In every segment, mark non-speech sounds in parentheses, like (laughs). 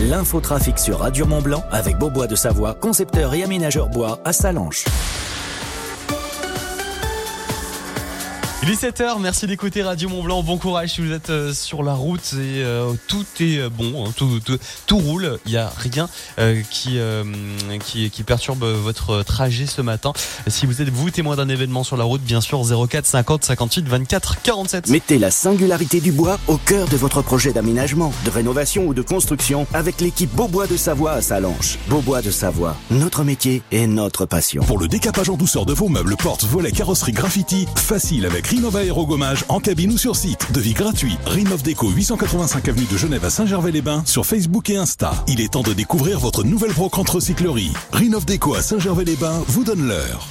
L'infotrafic sur Radio Mont Blanc avec Beaubois de Savoie, concepteur et aménageur bois à Salanches. Il est 7h, merci d'écouter Radio Mont Blanc. Bon courage si vous êtes euh, sur la route et euh, tout est euh, bon, hein, tout, tout, tout, roule. Il n'y a rien euh, qui, euh, qui, qui perturbe votre trajet ce matin. Si vous êtes vous témoin d'un événement sur la route, bien sûr 04 50 58 24 47. Mettez la singularité du bois au cœur de votre projet d'aménagement, de rénovation ou de construction avec l'équipe Beaubois de Savoie à Salanches. Beaubois de Savoie, notre métier et notre passion. Pour le décapage en douceur de vos meubles, portes, volets, carrosserie, graffiti, facile avec Rinova Aérogommage en cabine ou sur site. Devis gratuit. Rinov Déco 885 avenue de Genève à Saint-Gervais-les-Bains sur Facebook et Insta. Il est temps de découvrir votre nouvelle brocante recyclerie. Rinov Déco à Saint-Gervais-les-Bains vous donne l'heure.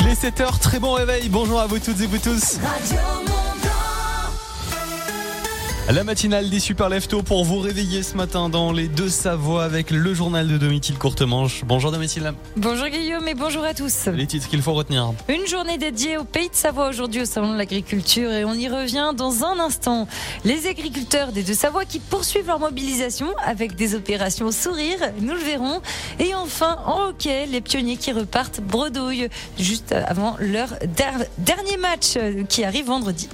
Il est 7h, très bon réveil. Bonjour à vous toutes et vous tous. La matinale des super leftos pour vous réveiller ce matin dans les deux Savoies avec le journal de Domitil Courtemanche. Bonjour Domitil. Bonjour Guillaume et bonjour à tous. Les titres qu'il faut retenir. Une journée dédiée au pays de Savoie aujourd'hui au Salon de l'Agriculture et on y revient dans un instant. Les agriculteurs des deux Savoies qui poursuivent leur mobilisation avec des opérations sourire, nous le verrons. Et enfin, en hockey, les pionniers qui repartent bredouille juste avant leur der- dernier match qui arrive vendredi.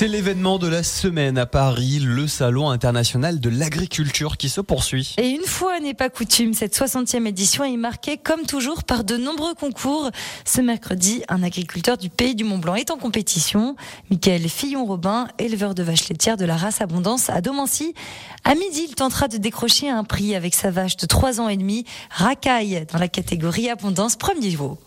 C'est l'événement de la semaine à Paris, le Salon international de l'agriculture qui se poursuit. Et une fois n'est pas coutume, cette 60e édition est marquée comme toujours par de nombreux concours. Ce mercredi, un agriculteur du pays du Mont-Blanc est en compétition. Michael Fillon-Robin, éleveur de vaches laitières de la race Abondance à Domancy. À midi, il tentera de décrocher un prix avec sa vache de 3 ans et demi, Racaille, dans la catégorie Abondance premier niveau.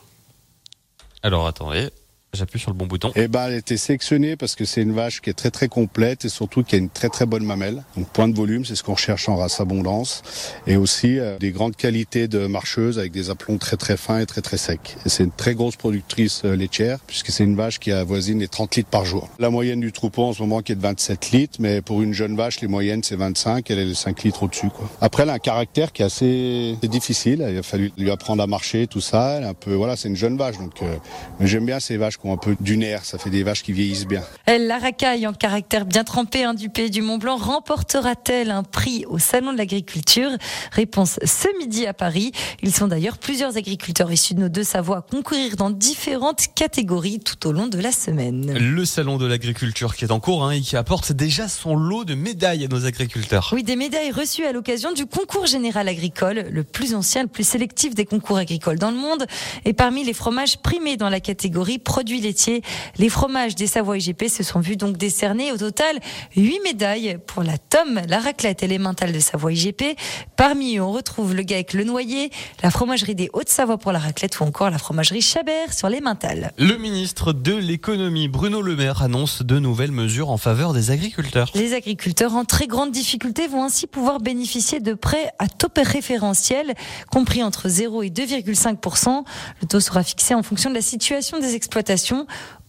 Alors attendez, j'appuie sur le bon bouton. Eh ben, elle a été sélectionnée parce que c'est une vache qui est très très complète et surtout qui a une très très bonne mamelle. Donc point de volume, c'est ce qu'on recherche en race abondance. Et aussi euh, des grandes qualités de marcheuse avec des aplombs très très fins et très très secs. C'est une très grosse productrice euh, laitière puisque c'est une vache qui avoisine les 30 litres par jour. La moyenne du troupeau en ce moment qui est de 27 litres, mais pour une jeune vache, les moyennes c'est 25, elle est de 5 litres au-dessus. Quoi. Après, elle a un caractère qui est assez c'est difficile. Il a fallu lui apprendre à marcher, tout ça. Elle est un peu, voilà, c'est une jeune vache. Donc, euh, mais j'aime bien ces vaches qui ont un peu du nerf. Ça fait des vaches qui vieillissent bien. Elle, la racaille en caractère bien trempé hein, du pays du Mont Blanc, remportera-t-elle un prix au Salon de l'Agriculture? Réponse ce midi à Paris. Ils sont d'ailleurs plusieurs agriculteurs issus de nos deux Savoies à concourir dans différentes catégories tout au long de la semaine. Le Salon de l'agriculture qui est en cours hein, et qui apporte déjà son lot de médailles à nos agriculteurs. Oui, des médailles reçues à l'occasion du concours général agricole, le plus ancien, le plus sélectif des concours agricoles dans le monde. Et parmi les fromages primés dans la catégorie produits laitiers, les fromages des Savoie IGP se sont vus donc décerner au total 8 médailles pour la tome, la raclette et les mentales de Savoie IGP. Parmi eux, on retrouve le GAEC Le Noyer, la fromagerie des Hautes-Savoie pour la raclette ou encore la fromagerie Chabert sur les mentales. Le ministre de l'économie Bruno Le Maire annonce de nouvelles mesures en faveur des agriculteurs. Les agriculteurs en très grande difficulté vont ainsi pouvoir bénéficier de prêts à taux préférentiel, compris entre 0 et 2,5%. Le taux sera fixé en fonction de la situation des exploitations.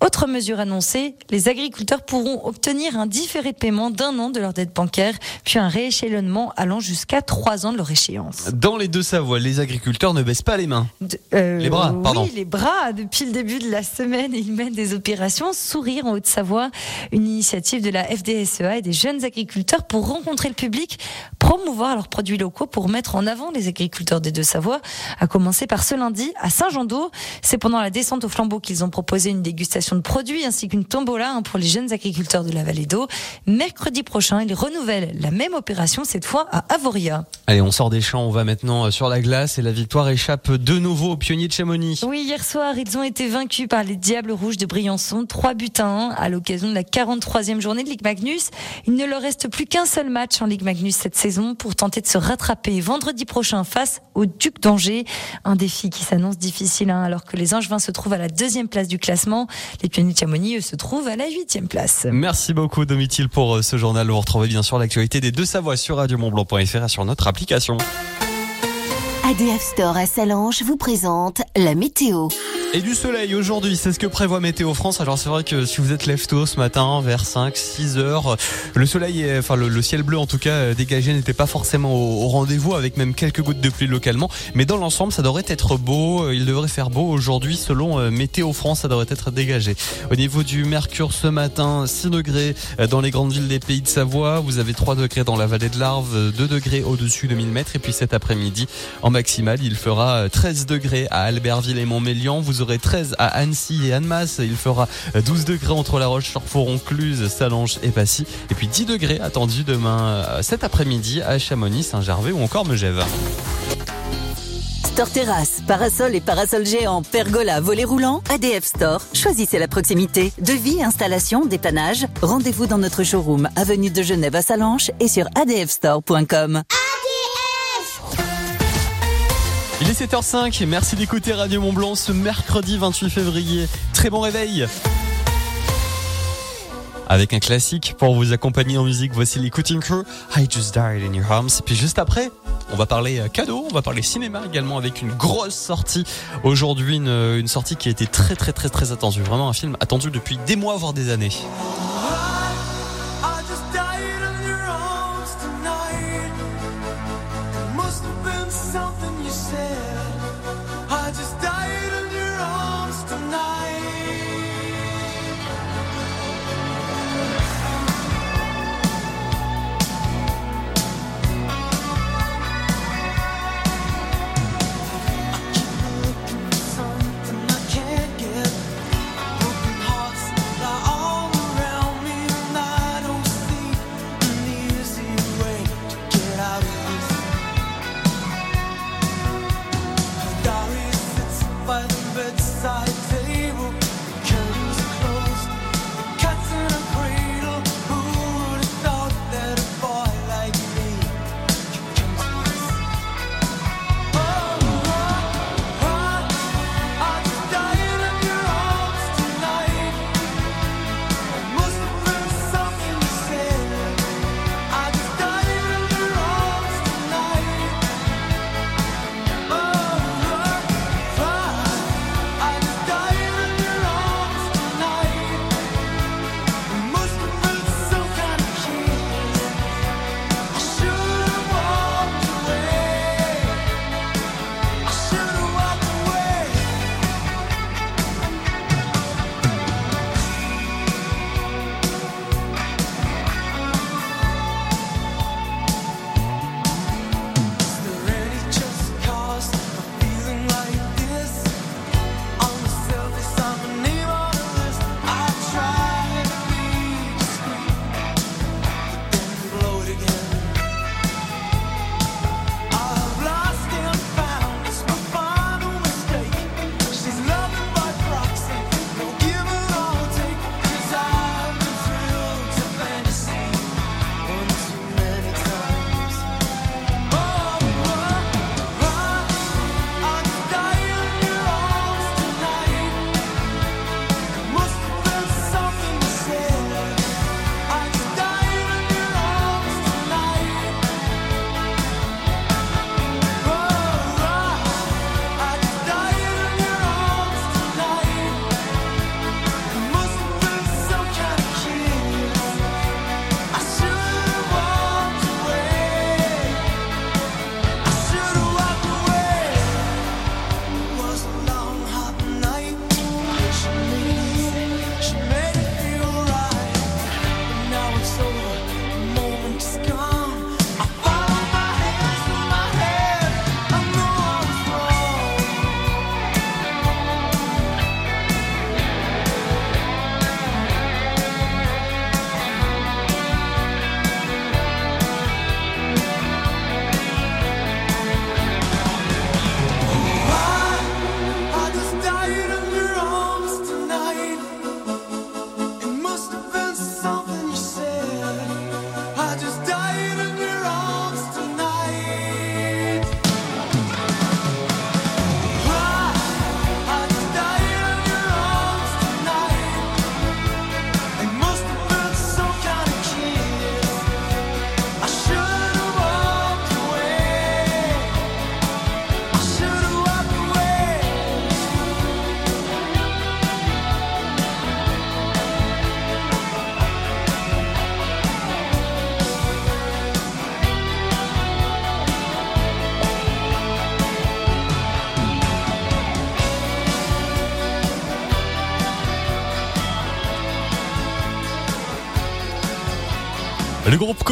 Autre mesure annoncée, les agriculteurs pourront obtenir un différé de paiement d'un an de leur dette bancaire, puis un rééchelonnement allant jusqu'à trois ans de leur échéance. Dans les deux Savoies, les agriculteurs ne baissent pas les mains. De- euh, Les bras, pardon. Oui, les bras. Depuis le début de la semaine, ils mènent des opérations Sourire en Haute-Savoie, une initiative de la FDSEA et des jeunes agriculteurs pour rencontrer le public, promouvoir leurs produits locaux pour mettre en avant les agriculteurs des deux Savoies, à commencer par ce lundi à Saint-Jean-d'Eau. C'est pendant la descente au flambeau qu'ils ont proposé une dégustation de produits ainsi qu'une tombola hein, pour les jeunes agriculteurs de la vallée d'eau. Mercredi prochain, ils renouvellent la même opération, cette fois à Avoria. Allez, on sort des champs, on va maintenant euh, sur la glace et la victoire échappe de nouveau aux pionniers de Chamonix. Oui, hier soir, ils ont été vaincus par les Diables Rouges de Briançon, 3 buts à 1 à l'occasion de la 43e journée de Ligue Magnus. Il ne leur reste plus qu'un seul match en Ligue Magnus cette saison pour tenter de se rattraper vendredi prochain face au Duc d'Angers. Un défi qui s'annonce difficile hein, alors que les Angevins se trouvent à la deuxième place du classement. Les pionniers de se trouvent à la huitième place. Merci beaucoup Domitil pour euh, ce journal. Vous retrouvez bien sûr l'actualité des deux Savoies sur radiomontblanc.fr et sur notre application. ADF Store à Salange vous présente la météo. Et du soleil aujourd'hui, c'est ce que prévoit Météo France. Alors c'est vrai que si vous êtes lève tôt ce matin, vers 5, 6 heures, le soleil, est, enfin le, ciel bleu en tout cas euh, dégagé n'était pas forcément au, rendez-vous, avec même quelques gouttes de pluie localement. Mais dans l'ensemble, ça devrait être beau. Il devrait faire beau aujourd'hui selon euh, Météo France, ça devrait être dégagé. Au niveau du mercure ce matin, 6 degrés euh, dans les grandes villes des pays de Savoie. Vous avez 3 degrés dans la vallée de l'Arve, 2 degrés au-dessus de 1000 mètres. Et puis cet après-midi, en maximal, il fera 13 degrés à Albertville et Montmélian. Vous aurez 13 à Annecy et Annemasse. Il fera 12 degrés entre La Roche-sur-Foron, Cluse, Salange et Passy. Et puis 10 degrés attendus demain euh, cet après-midi à Chamonix, Saint-Gervais ou encore Megève. Store Terrasse, parasol et parasol géant, pergola, volet roulant, ADF Store. Choisissez la proximité. Devis, installation, dépannage. Rendez-vous dans notre showroom, avenue de Genève à Salanches et sur adfstore.com. Il est 7h05, merci d'écouter Radio Mont Blanc ce mercredi 28 février. Très bon réveil avec un classique pour vous accompagner en musique. Voici les Crew, I Just Died in Your Arms. Puis juste après, on va parler euh, cadeau, on va parler cinéma également avec une grosse sortie aujourd'hui, une sortie qui a été très très très très attendue. Vraiment un film attendu depuis des mois voire des années.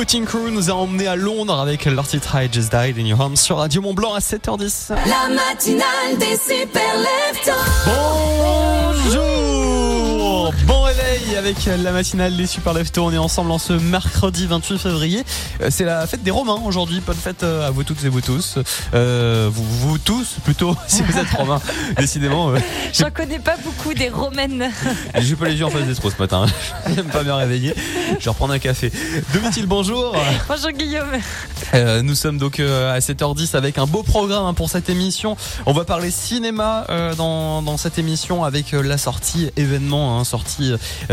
Coating Crew nous a emmenés à Londres avec leur titre I Just Died in Your Home sur Radio Mont Blanc à 7h10. La matinale des super Bonjour avec la matinale des Super Lefto. On est ensemble en ce mercredi 28 février. Euh, C'est la fête des Romains aujourd'hui. Bonne fête euh, à vous toutes et vous tous. Euh, vous, vous tous plutôt, (laughs) si vous êtes Romains. (laughs) Décidément. euh, (laughs) J'en connais pas beaucoup des romaines. J'ai pas les yeux en face des trous ce matin. J'aime pas bien réveiller. Je vais reprendre un café. Domitil, bonjour. Bonjour Guillaume. Euh, nous sommes donc euh, à 7h10 avec un beau programme hein, pour cette émission. On va parler cinéma euh, dans, dans cette émission avec la sortie événement, hein, sortie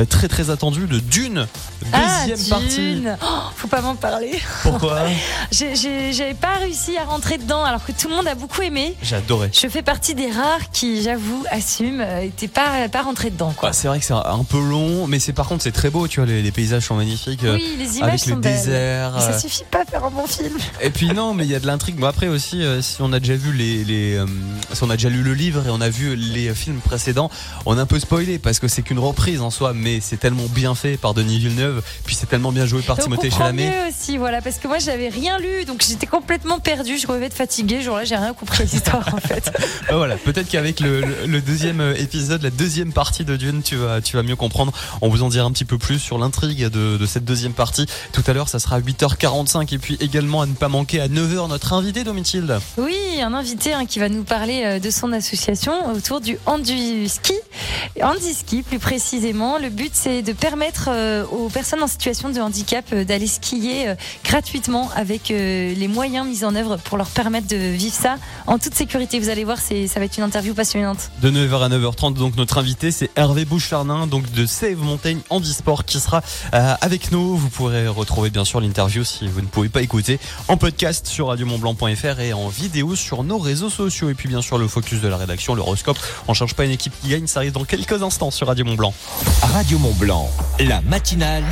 très très attendue de Dune, deuxième ah, partie. Dune. Oh, faut pas m'en parler. Pourquoi (laughs) J'avais pas réussi à rentrer dedans alors que tout le monde a beaucoup aimé. J'ai adoré. Je fais partie des rares qui, j'avoue, assument, euh, étaient pas, pas rentrés dedans. Quoi. Bah, c'est vrai que c'est un, peu long, mais c'est par contre c'est très beau. Tu vois, les, les paysages sont magnifiques. oui, les images avec sont le belles. désert. Mais ça suffit pas à faire un bon film. (laughs) Et puis non, mais il y a de l'intrigue. Bon après aussi, euh, si on a déjà vu les, les euh, si on a déjà lu le livre et on a vu les films précédents, on a un peu spoilé parce que c'est qu'une reprise en soi, mais c'est tellement bien fait par Denis Villeneuve, puis c'est tellement bien joué par Et Timothée Chalamet. mieux aussi, voilà, parce que moi j'avais rien lu, donc j'étais complètement perdue. Je revais de fatiguée. Ce jour-là, j'ai rien compris à l'histoire en fait. (laughs) Bah voilà, peut-être qu'avec le, le- le deuxième euh, épisode, la deuxième partie de Dune, tu vas, tu vas mieux comprendre. On vous en dira un petit peu plus sur l'intrigue de, de cette deuxième partie. Tout à l'heure, ça sera à 8h45 et puis également à ne pas manquer à 9h notre invité Domitilde. Oui, un invité hein, qui va nous parler euh, de son association autour du handi-ski. Handi-ski, plus précisément. Le but, c'est de permettre euh, aux personnes en situation de handicap euh, d'aller skier gratuitement avec les moyens mis en œuvre pour leur permettre de vivre ça en toute sécurité. Vous allez voir, ça va être une interview passionnante. De 9h à 9h30, donc notre invité c'est Hervé Boucharnin, donc de Save Montaigne Handisport qui sera avec nous. Vous pourrez retrouver bien sûr l'interview si vous ne pouvez pas écouter en podcast sur radiomontblanc.fr et en vidéo sur nos réseaux sociaux. Et puis bien sûr le focus de la rédaction, l'horoscope. On cherche pas une équipe qui gagne, ça arrive dans quelques instants sur Radio Mont Blanc. Radio Mont Blanc, la matinale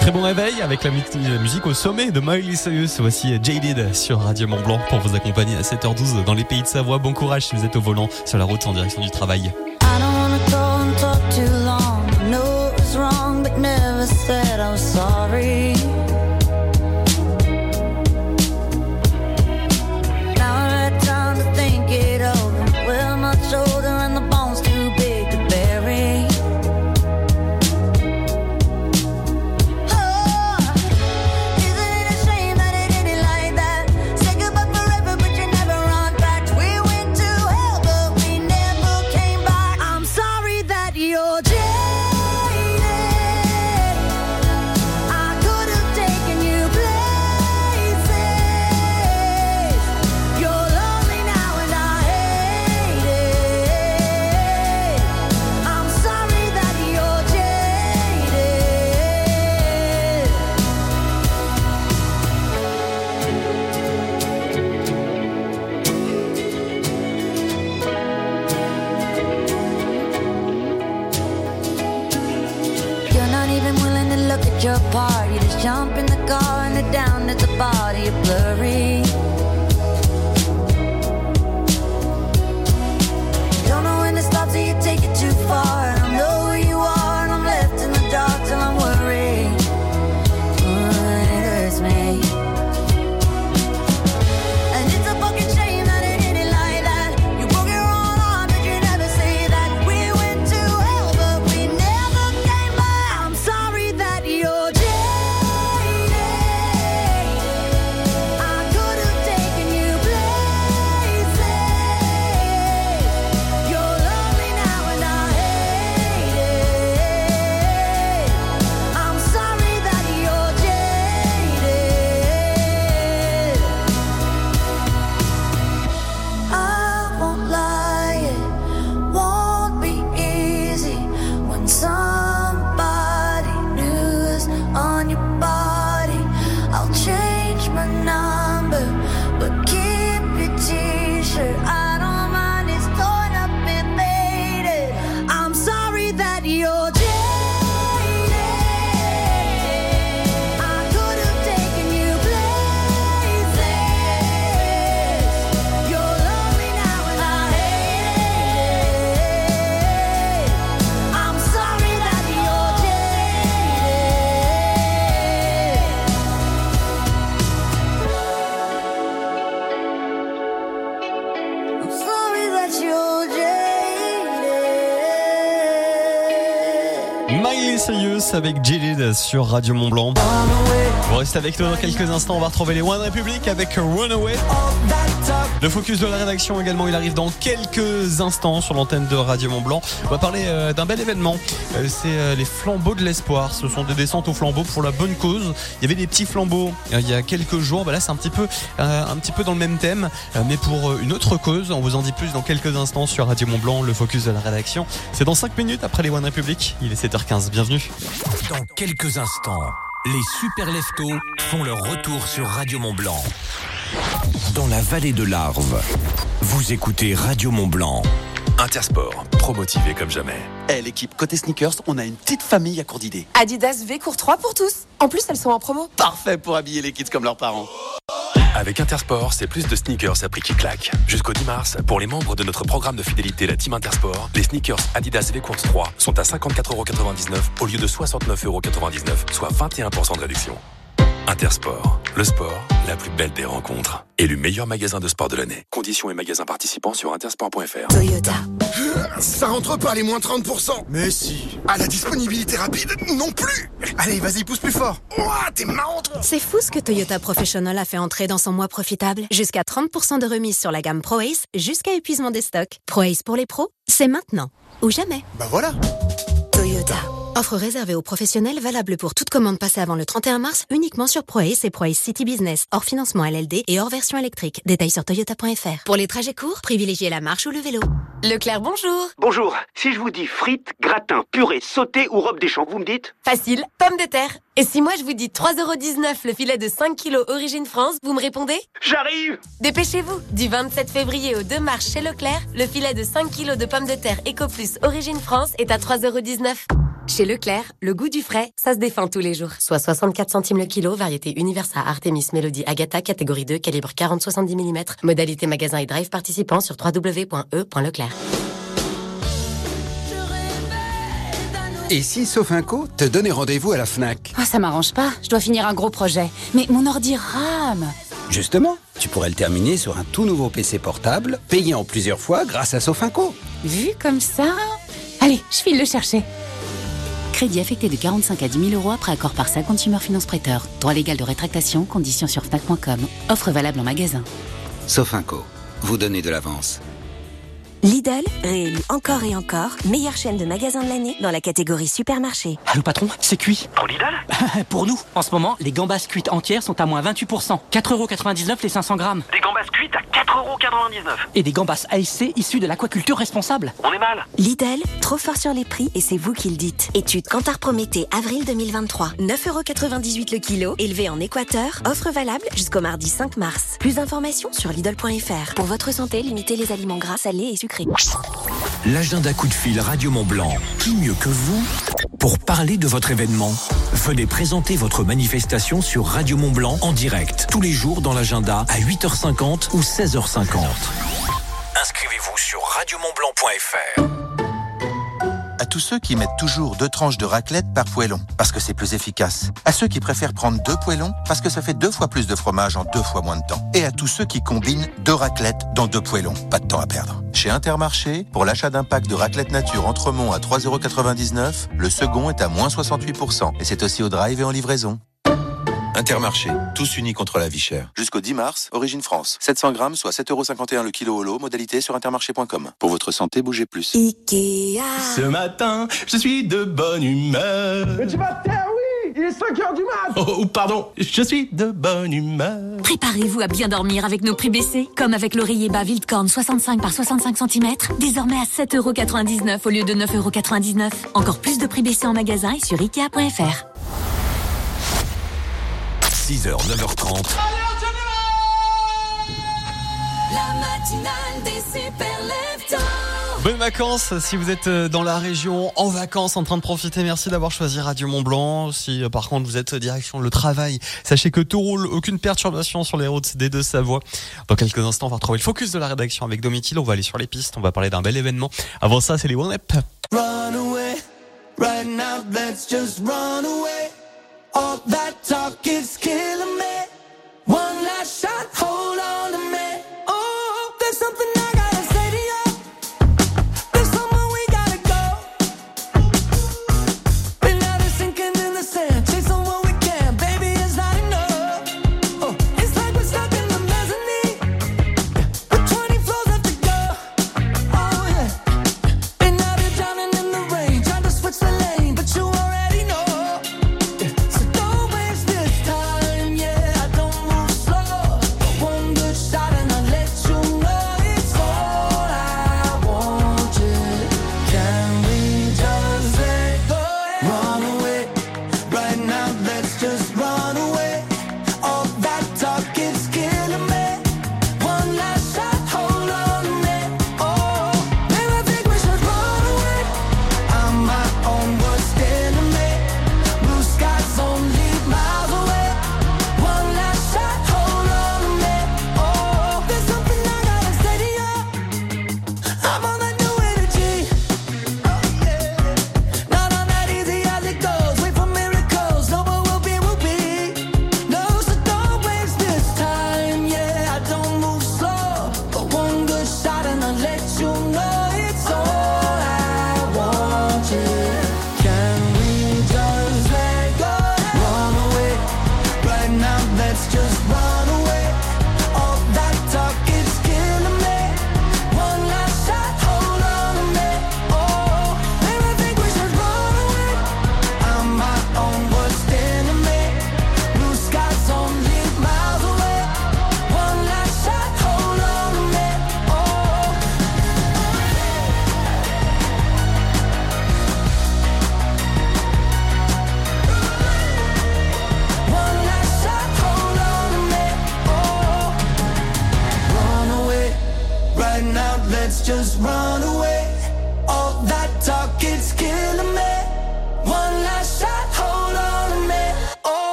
Très bon réveil avec la musique au sommet de Miley Cyrus. Voici Jaded sur Radio Mont Blanc pour vous accompagner à 7h12 dans les pays de Savoie. Bon courage si vous êtes au volant sur la route en direction du travail. Avec Jilid sur Radio Mont Blanc. Vous restez avec nous dans quelques instants. On va retrouver les One Republic avec Runaway. Le focus de la rédaction également, il arrive dans quelques instants sur l'antenne de Radio Mont Blanc. On va parler euh, d'un bel événement. Euh, C'est euh, les flambeaux de l'espoir. Ce sont des descentes aux flambeaux pour la bonne cause. Il y avait des petits flambeaux il y a quelques jours. Bah là, c'est un petit peu, un petit peu dans le même thème, mais pour une autre cause. On vous en dit plus dans quelques instants sur Radio Mont Blanc. Le focus de la rédaction. C'est dans 5 minutes après les One Republic. Il est 7h15. Bienvenue. Dans quelques instants, les super leftos font leur retour sur Radio Mont Blanc. Dans la vallée de l'Arve, vous écoutez Radio Mont Blanc. Intersport, pro-motivé comme jamais. Eh l'équipe, côté sneakers, on a une petite famille à court d'idées. Adidas V court 3 pour tous. En plus, elles sont en promo. Parfait pour habiller les kids comme leurs parents. Avec Intersport, c'est plus de sneakers à prix qui claque. Jusqu'au 10 mars, pour les membres de notre programme de fidélité, la Team Intersport, les sneakers Adidas V-Course 3 sont à 54,99€ au lieu de 69,99€, soit 21% de réduction. Intersport, le sport, la plus belle des rencontres. Élu meilleur magasin de sport de l'année. Conditions et magasins participants sur intersport.fr. Toyota. Ça rentre pas les moins 30% Mais si À la disponibilité rapide, non plus Allez, vas-y, pousse plus fort Ouah, t'es marrant toi C'est fou ce que Toyota Professional a fait entrer dans son mois profitable. Jusqu'à 30% de remise sur la gamme ProAce, jusqu'à épuisement des stocks. ProAce pour les pros, c'est maintenant. Ou jamais. Bah voilà. Offre réservée aux professionnels valable pour toute commande passée avant le 31 mars uniquement sur ProAce et ProAce City Business, hors financement LLD et hors version électrique. Détails sur toyota.fr. Pour les trajets courts, privilégiez la marche ou le vélo. Leclerc, bonjour. Bonjour, si je vous dis frites, gratin, purée, sauté ou robe des champs, vous me dites Facile, pomme de terre. Et si moi je vous dis 3,19€ le filet de 5 kilos origine France, vous me répondez J'arrive Dépêchez-vous Du 27 février au 2 mars chez Leclerc, le filet de 5 kilos de pommes de terre EcoPlus origine France est à 3,19€. Chez Leclerc, le goût du frais, ça se défend tous les jours. Soit 64 centimes le kilo, variété Universa, Artemis, Melody, Agatha, catégorie 2, calibre 40-70 mm. Modalité magasin et drive participant sur www.e.leclerc. Et si Sofinco te donnait rendez-vous à la FNAC? Ah, ça m'arrange pas, je dois finir un gros projet. Mais mon ordi rame Justement, tu pourrais le terminer sur un tout nouveau PC portable, payé en plusieurs fois grâce à Sofinco. Vu comme ça Allez, je file le chercher. Crédit affecté de 45 à 10 000 euros après accord par sa Consumer Finance Prêteur. Droit légal de rétractation, conditions sur Fnac.com. Offre valable en magasin. Sofinco, vous donnez de l'avance. Lidl, réélu encore et encore, meilleure chaîne de magasins de l'année dans la catégorie supermarché. Allô patron, c'est cuit. Pour Lidl (laughs) Pour nous, en ce moment, les gambas cuites entières sont à moins 28%. 4,99€ les 500 grammes. Des gambas cuites à 4,99€ Et des gambas ASC issus de l'aquaculture responsable. On est mal Lidl, trop fort sur les prix et c'est vous qui le dites. Étude Cantar Prométhée, avril 2023. 9,98€ le kilo, élevé en Équateur. Offre valable jusqu'au mardi 5 mars. Plus d'informations sur Lidl.fr. Pour votre santé, limitez les aliments gras, salés et sucrés. L'agenda coup de fil Radio Mont Blanc. Qui mieux que vous pour parler de votre événement? Venez présenter votre manifestation sur Radio Mont Blanc en direct tous les jours dans l'agenda à 8h50 ou 16h50. Inscrivez-vous sur radiomontblanc.fr. À tous ceux qui mettent toujours deux tranches de raclette par poêlon, parce que c'est plus efficace. À ceux qui préfèrent prendre deux poêlons, parce que ça fait deux fois plus de fromage en deux fois moins de temps. Et à tous ceux qui combinent deux raclettes dans deux poêlons. Pas de temps à perdre. Chez Intermarché, pour l'achat d'un pack de raclette nature Entremont à 3,99€, le second est à moins 68%. Et c'est aussi au drive et en livraison. Intermarché, tous unis contre la vie chère. Jusqu'au 10 mars, Origine France. 700 grammes, soit 7,51€ le kilo au lot, modalité sur intermarché.com. Pour votre santé, bougez plus. Ikea. Ce matin, je suis de bonne humeur. Mais tu matin, oui Il est 5h du mat Oh, oh, pardon, je suis de bonne humeur. Préparez-vous à bien dormir avec nos prix baissés, comme avec l'oreiller bas Wildkorn 65 par 65 cm, désormais à 7,99€ au lieu de 9,99€. Encore plus de prix baissés en magasin et sur Ikea.fr. 6h, 9h30. La matinale des super leftos. Bonnes vacances si vous êtes euh, dans la région en vacances en train de profiter. Merci d'avoir choisi Radio Mont Blanc. Si euh, par contre vous êtes direction le travail, sachez que tout roule, aucune perturbation sur les routes des deux Savoie. Dans quelques instants, on va retrouver le focus de la rédaction avec Domitil. On va aller sur les pistes, on va parler d'un bel événement. Avant ça, c'est les One Up. Run away, right now, let's just run away. All that talk is killing me.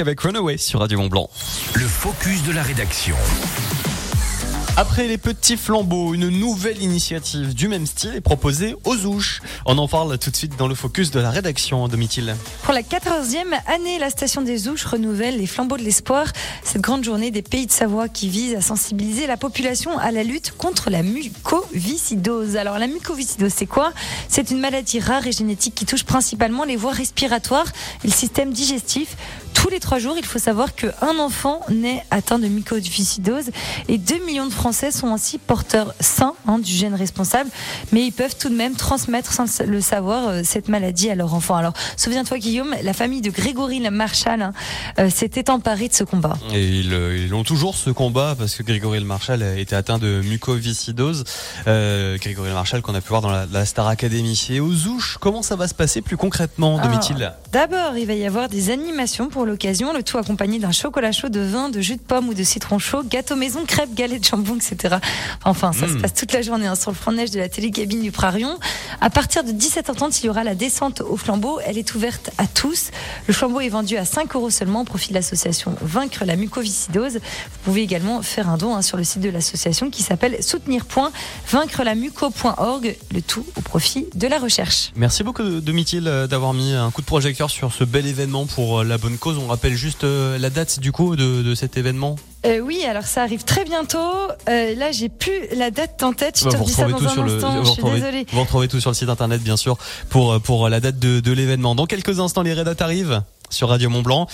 Avec Runaway sur Radio Mont Blanc. Le focus de la rédaction. Après les petits flambeaux, une nouvelle initiative du même style est proposée aux ouches. On en parle tout de suite dans le focus de la rédaction, Domitil. Pour la 14e année, la station des Ouches renouvelle les flambeaux de l'espoir. Cette grande journée des pays de Savoie qui vise à sensibiliser la population à la lutte contre la mucoviscidose. Alors la mucoviscidose, c'est quoi? C'est une maladie rare et génétique qui touche principalement les voies respiratoires et le système digestif. Tous les trois jours, il faut savoir qu'un enfant naît atteint de mucoviscidose et 2 millions de Français sont ainsi porteurs sains hein, du gène responsable, mais ils peuvent tout de même transmettre sans le savoir euh, cette maladie à leur enfant. Alors, souviens-toi Guillaume, la famille de Grégory Marshall hein, euh, s'était emparée de ce combat. Et ils, euh, ils ont toujours ce combat parce que Grégory Le Marchal a été atteint de mucoviscidose. Euh, Grégory Le Marchal qu'on a pu voir dans la, la Star Academy. Et aux ouches, comment ça va se passer plus concrètement, Ah. Domitil D'abord, il va y avoir des animations pour l'occasion, le tout accompagné d'un chocolat chaud, de vin, de jus de pomme ou de citron chaud, gâteau maison, crêpes, galets de jambon, etc. Enfin, ça se passe toute la journée hein, sur le front de neige de la télécabine du Prarion. À partir de 17h30, il y aura la descente au flambeau. Elle est ouverte à tous. Le flambeau est vendu à 5 euros seulement au profit de l'association Vaincre la mucoviscidose. Vous pouvez également faire un don hein, sur le site de l'association qui s'appelle soutenir.vaincrelamuco.org, le tout au profit de la recherche. Merci beaucoup Domitil euh, d'avoir mis un coup de projecteur sur ce bel événement pour euh, la bonne cause. On rappelle juste euh, la date du coup de, de cet événement. Euh, oui, alors ça arrive très bientôt. Euh, là, j'ai plus la date en tête. Je Bah, te vous redis ça retrouvez dans tout sur un le, instant. vous Je suis retrouvez- désolée. vous retrouvez tout sur le site internet bien sûr pour pour la date de, de l'événement. Dans quelques instants, les Red arrivent sur Radio Mont Blanc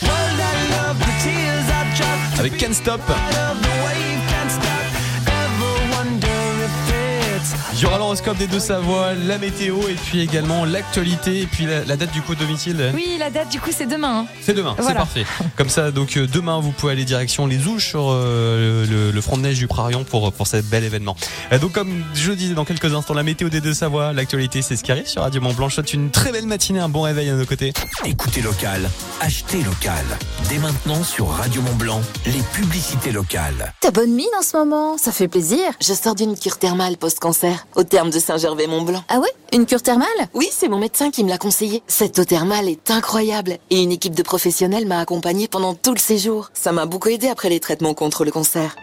avec Can't Stop. Il y aura l'horoscope des deux Savoie, la météo et puis également l'actualité et puis la, la date du coup de domicile. Oui, la date du coup c'est demain. hein. C'est demain, c'est parfait. Comme ça, donc euh, demain, vous pouvez aller direction les Ouches sur euh, le, le front de neige du Prarion pour pour cet bel événement. Euh, donc comme je disais dans quelques instants, la météo des deux Savoie, l'actualité, c'est ce qui arrive sur Radio Mont Blanc. Je souhaite une très belle matinée, un bon réveil à nos côtés. Écoutez local, achetez local. Dès maintenant sur Radio Mont Blanc, les publicités locales. T'as bonne mine en ce moment, ça fait plaisir. Je sors d'une cure thermale post-cancer, au terme de Saint-Gervais-Mont-Blanc. Ah ouais? Une cure thermale? Oui, c'est mon médecin qui me l'a conseillé. Cette eau thermale est incroyable. Et une équipe de professionnels m'a accompagnée pendant tout le séjour. Ça m'a beaucoup aidé après les traitements contre le cancer.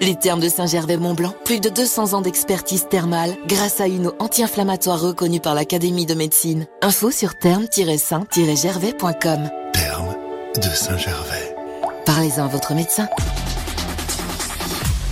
Les termes de Saint-Gervais-Mont-Blanc, plus de 200 ans d'expertise thermale grâce à une eau anti-inflammatoire reconnue par l'Académie de médecine. Info sur terme-saint-gervais.com. Terme de Saint-Gervais. Parlez-en à votre médecin.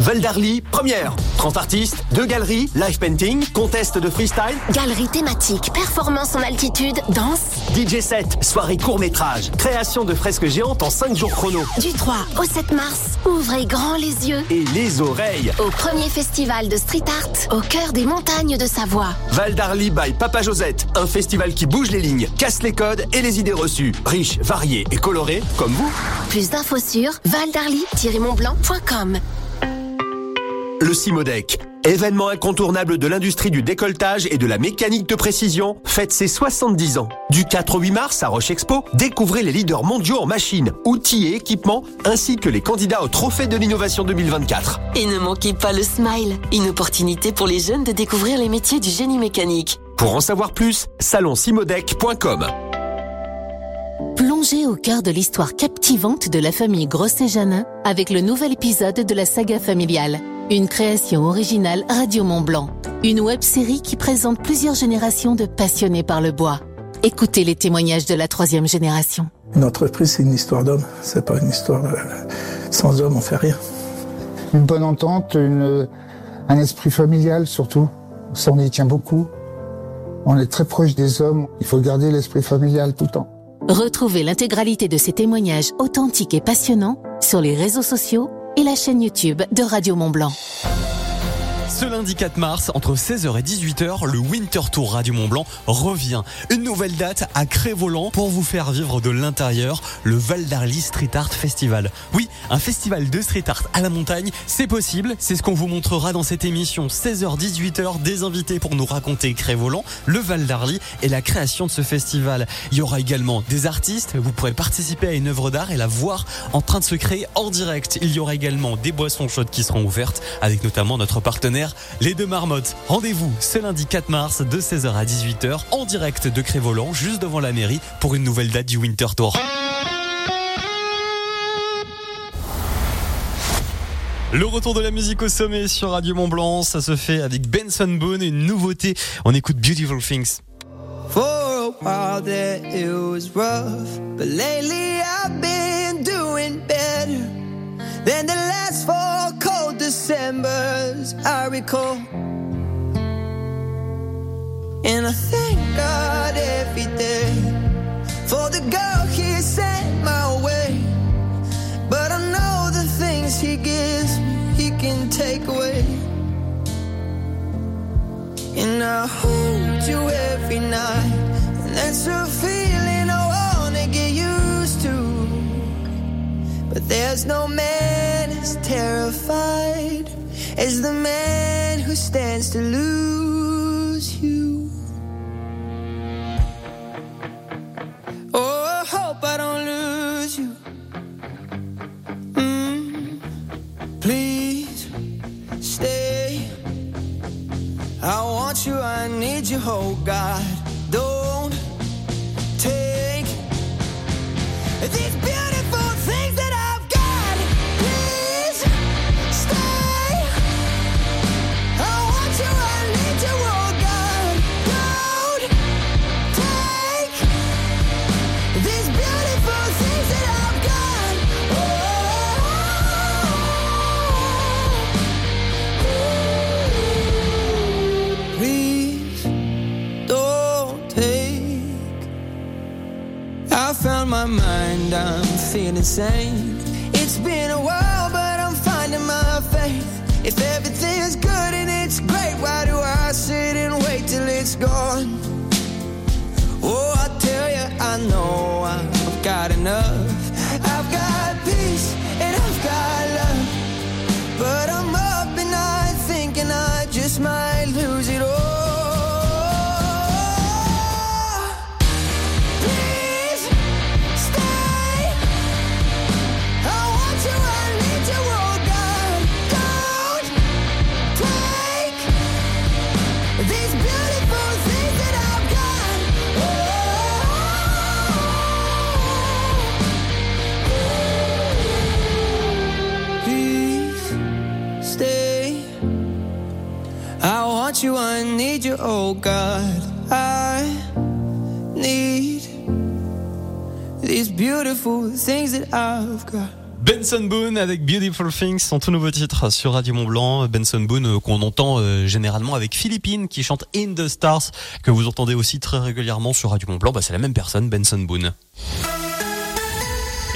Val d'Arly, première. 30 artistes, deux galeries, live painting, contest de freestyle. Galerie thématique, performance en altitude, danse. DJ set, soirée court-métrage, création de fresques géantes en 5 jours chrono. Du 3 au 7 mars, ouvrez grand les yeux. Et les oreilles. Au premier festival de street art au cœur des montagnes de Savoie. Val d'Arly by Papa Josette, un festival qui bouge les lignes, casse les codes et les idées reçues. Riche, varié et coloré, comme vous. Plus d'infos sur valdarly-montblanc.com. Le Simodec, événement incontournable de l'industrie du décolletage et de la mécanique de précision, fête ses 70 ans. Du 4 au 8 mars à Roche Expo, découvrez les leaders mondiaux en machines, outils et équipements, ainsi que les candidats au Trophée de l'innovation 2024. Et ne manquez pas le Smile, une opportunité pour les jeunes de découvrir les métiers du génie mécanique. Pour en savoir plus, salonsimodec.com. Plongez au cœur de l'histoire captivante de la famille Grosset-Janin avec le nouvel épisode de la saga familiale. Une création originale Radio Mont Blanc. Une web série qui présente plusieurs générations de passionnés par le bois. Écoutez les témoignages de la troisième génération. Une entreprise, c'est une histoire d'homme. C'est pas une histoire. euh, sans homme, on fait rien. Une bonne entente, une, un esprit familial surtout. Ça, on y tient beaucoup. On est très proche des hommes. Il faut garder l'esprit familial tout le temps. Retrouvez l'intégralité de ces témoignages authentiques et passionnants sur les réseaux sociaux et la chaîne YouTube de Radio Mont Blanc. Ce lundi 4 mars, entre 16h et 18h, le Winter Tour Radio Mont Blanc revient. Une nouvelle date à Crévolant pour vous faire vivre de l'intérieur le Val d'Arly Street Art Festival. Oui, un festival de street art à la montagne, c'est possible. C'est ce qu'on vous montrera dans cette émission 16h-18h. Des invités pour nous raconter Crévolant, le Val d'Arly et la création de ce festival. Il y aura également des artistes. Vous pourrez participer à une œuvre d'art et la voir en train de se créer en direct. Il y aura également des boissons chaudes qui seront ouvertes avec notamment notre partenaire Les Deux Marmottes. Rendez-vous ce lundi 4 mars de 16h à 18h en direct de Crévolant juste devant la mairie pour une nouvelle date du Winter Tour. Le retour de la musique au sommet sur Radio Mont Blanc, ça se fait avec Benson Boone, une nouveauté. On écoute Beautiful Things. Than the last four cold Decembers I recall. And I thank God every day for the girl He sent my way. But I know the things He gives me, He can take away. And I hold you every night. And that's a feeling there's no man as terrified as the man who stands to lose you. Oh, I hope I don't lose you. Mm, please stay. I want you, I need you, oh God. My mind, I'm feeling sane. It's been a while, but I'm finding my faith. If everything's good and it's great, why do I sit and wait till it's gone? Oh, I tell you, I know I've got enough. Oh God. I need these beautiful things that I've got. Benson Boone avec Beautiful Things, son tout nouveau titre sur Radio Mont Blanc. Benson Boone euh, qu'on entend euh, généralement avec Philippine qui chante In the Stars, que vous entendez aussi très régulièrement sur Radio Mont Blanc. Bah, c'est la même personne, Benson Boone.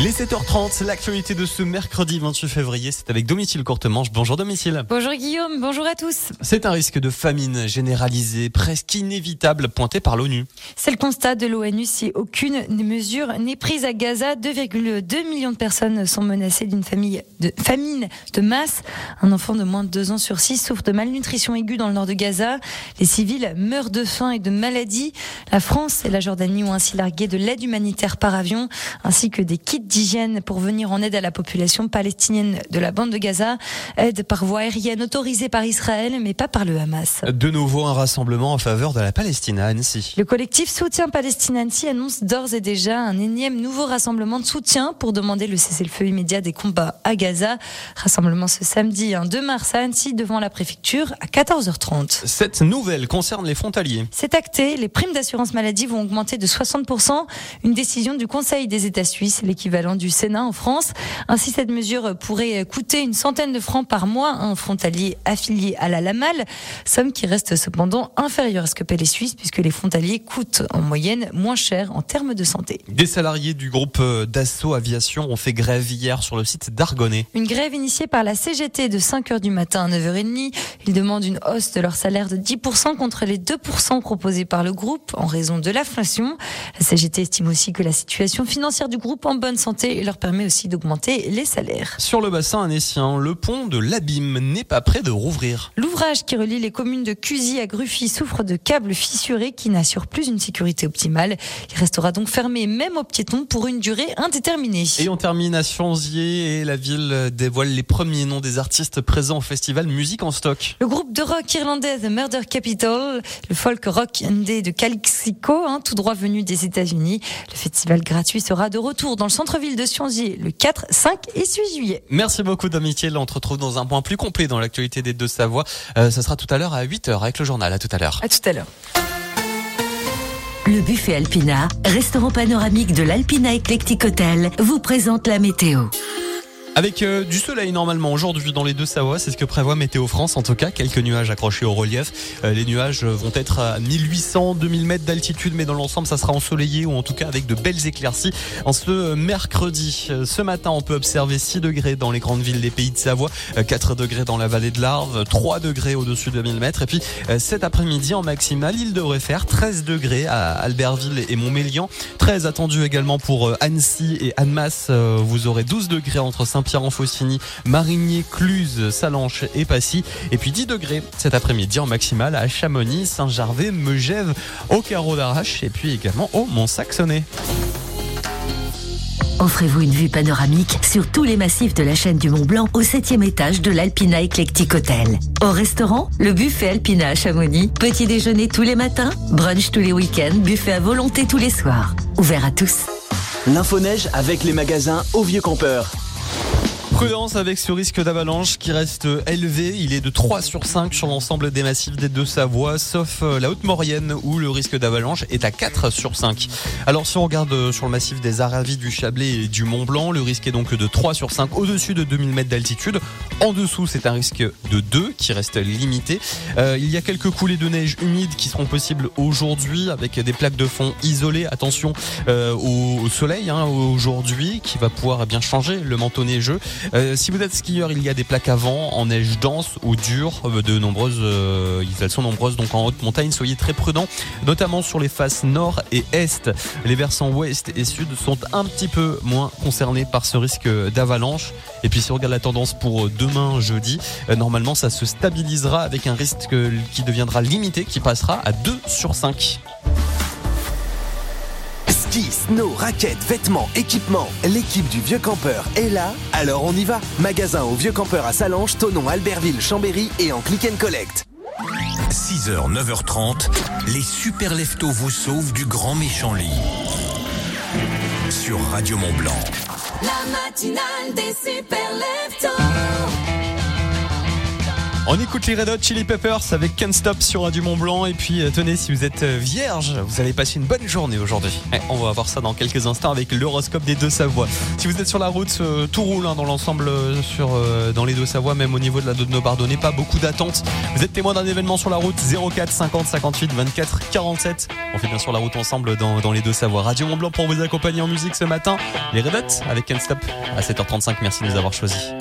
Les 7h30, l'actualité de ce mercredi 28 février, c'est avec Domicile Courtemanche. Bonjour Domicile. Bonjour Guillaume, bonjour à tous. C'est un risque de famine généralisé, presque inévitable, pointé par l'ONU. C'est le constat de l'ONU si aucune mesure n'est prise à Gaza. 2,2 millions de personnes sont menacées d'une famille de famine de masse. Un enfant de moins de 2 ans sur 6 souffre de malnutrition aiguë dans le nord de Gaza. Les civils meurent de faim et de maladies. La France et la Jordanie ont ainsi largué de l'aide humanitaire par avion, ainsi que des kits d'hygiène pour venir en aide à la population palestinienne de la bande de Gaza. Aide par voie aérienne autorisée par Israël, mais pas par le Hamas. De nouveau un rassemblement en faveur de la Palestine à Annecy. Le collectif Soutien Palestine Annecy annonce d'ores et déjà un énième nouveau rassemblement de soutien pour demander le cessez-le-feu immédiat des combats à Gaza. Rassemblement ce samedi, un 2 mars à Annecy devant la préfecture à 14h30. Cette nouvelle concerne les frontaliers. C'est acté, les primes d'assurance maladie vont augmenter de 60%, une décision du Conseil des États suisses, l'équivalent l'équivalent du Sénat en France. Ainsi, cette mesure pourrait coûter une centaine de francs par mois à un frontalier affilié à la LAMAL, somme qui reste cependant inférieure à ce que paient les Suisses puisque les frontaliers coûtent en moyenne moins cher en termes de santé. Des salariés du groupe euh, Dassault Aviation ont fait grève hier sur le site d'Argonnet. Une grève initiée par la CGT de 5h du matin à 9h30. Ils demandent une hausse de leur salaire de 10% contre les 2% proposés par le groupe en raison de l'inflation. La CGT estime aussi que la situation financière du groupe en bonne santé leur permet aussi d'augmenter les salaires. Sur le bassin annécien, le pont de l'Abîme n'est pas prêt de rouvrir. L'ouvrage qui relie les communes de Cusy à Gruffy souffre de câbles fissurés qui n'assurent plus une sécurité optimale. Il restera donc fermé même aux piétons pour une durée indéterminée. Et on termine à Chanzier et la ville dévoile les premiers noms des artistes présents au festival Musique en stock. Le groupe de rock irlandais The Murder Capital, le folk rock indé de Calixico, hein, tout droit venu des États-Unis. Le festival gratuit sera de retour dans le centre-ville de Chanzier le 4, 5 et 6 juillet. Merci beaucoup Domitiel. On te retrouve dans un point plus complet dans l'actualité des deux Savoie. Euh, ça sera tout à l'heure à 8h avec le journal. À tout à l'heure. À tout à l'heure. Le buffet Alpina, restaurant panoramique de l'Alpina Eclectic Hotel, vous présente la météo. Avec euh, du soleil normalement aujourd'hui dans les deux Savoies, c'est ce que prévoit Météo France. En tout cas, quelques nuages accrochés au relief. Euh, les nuages vont être à 1800, 2000 mètres d'altitude, mais dans l'ensemble, ça sera ensoleillé ou en tout cas avec de belles éclaircies. En ce mercredi, euh, ce matin, on peut observer 6 degrés dans les grandes villes des pays de Savoie, euh, 4 degrés dans la vallée de l'Arve, 3 degrés au-dessus de 1000 mètres. Et puis euh, cet après-midi, en maximale, il devrait faire 13 degrés à Albertville et Montmélian. 13 attendu également pour Annecy et Annemasse. Vous aurez 12 degrés entre Saint-Pierre-en-Faucigny, Marigny, Cluse, Salanches et Passy. Et puis 10 degrés cet après-midi en maximale à Chamonix, Saint-Gervais, Megève, au Carreau d'Arrache et puis également au Mont-Saxonnet. Offrez-vous une vue panoramique sur tous les massifs de la chaîne du Mont Blanc au septième étage de l'Alpina Eclectic Hotel. Au restaurant, le buffet Alpina à Chamonix. Petit déjeuner tous les matins, brunch tous les week-ends, buffet à volonté tous les soirs. Ouvert à tous. L'info-neige avec les magasins au Vieux Campeur. Prudence avec ce risque d'avalanche qui reste élevé. Il est de 3 sur 5 sur l'ensemble des massifs des deux Savoies, sauf euh, la Haute-Maurienne où le risque d'avalanche est à 4 sur 5. Alors si on regarde euh, sur le massif des Aravis, du Chablais et du Mont Blanc, le risque est donc de 3 sur 5 au-dessus de 2000 mètres d'altitude. En dessous, c'est un risque de 2 qui reste limité. Euh, il y a quelques coulées de neige humides qui seront possibles aujourd'hui avec des plaques de fond isolées. Attention euh, au, au soleil hein, aujourd'hui qui va pouvoir eh bien changer le manteau neigeux. Euh, si vous êtes skieur, il y a des plaques à vent en neige dense ou dure. euh, De nombreuses, euh, elles sont nombreuses donc en haute montagne. Soyez très prudents, notamment sur les faces nord et est. Les versants ouest et sud sont un petit peu moins concernés par ce risque d'avalanche. Et puis si on regarde la tendance pour demain jeudi, normalement ça se stabilisera avec un risque qui deviendra limité, qui passera à 2 sur 5. Ski, snow, raquettes, vêtements, équipements. L'équipe du Vieux Campeur est là, alors on y va. Magasin au Vieux Campeur à Salange, Tonon, Albertville, Chambéry et en click and collect. 6h, 9h30, les super leftos vous sauvent du grand méchant lit. Sur Radio Mont Blanc. La matinale des super leftos. On écoute les Red Hot Chili Peppers avec Can't Stop sur Radio Mont Blanc. Et puis, euh, tenez, si vous êtes euh, vierge, vous allez passer une bonne journée aujourd'hui. Eh, on va voir ça dans quelques instants avec l'horoscope des deux Savoies. Si vous êtes sur la route, euh, tout roule hein, dans l'ensemble sur dans les deux Savoies, même au niveau de la de Bardonnais, pas beaucoup d'attentes. Vous êtes témoin d'un événement sur la route 04 50 58 24 47. On fait bien sûr la route ensemble dans, dans les deux Savoies. Radio Mont Blanc pour vous accompagner en musique ce matin. Les Red Hot avec Can't Stop à 7h35. Merci de nous avoir choisis.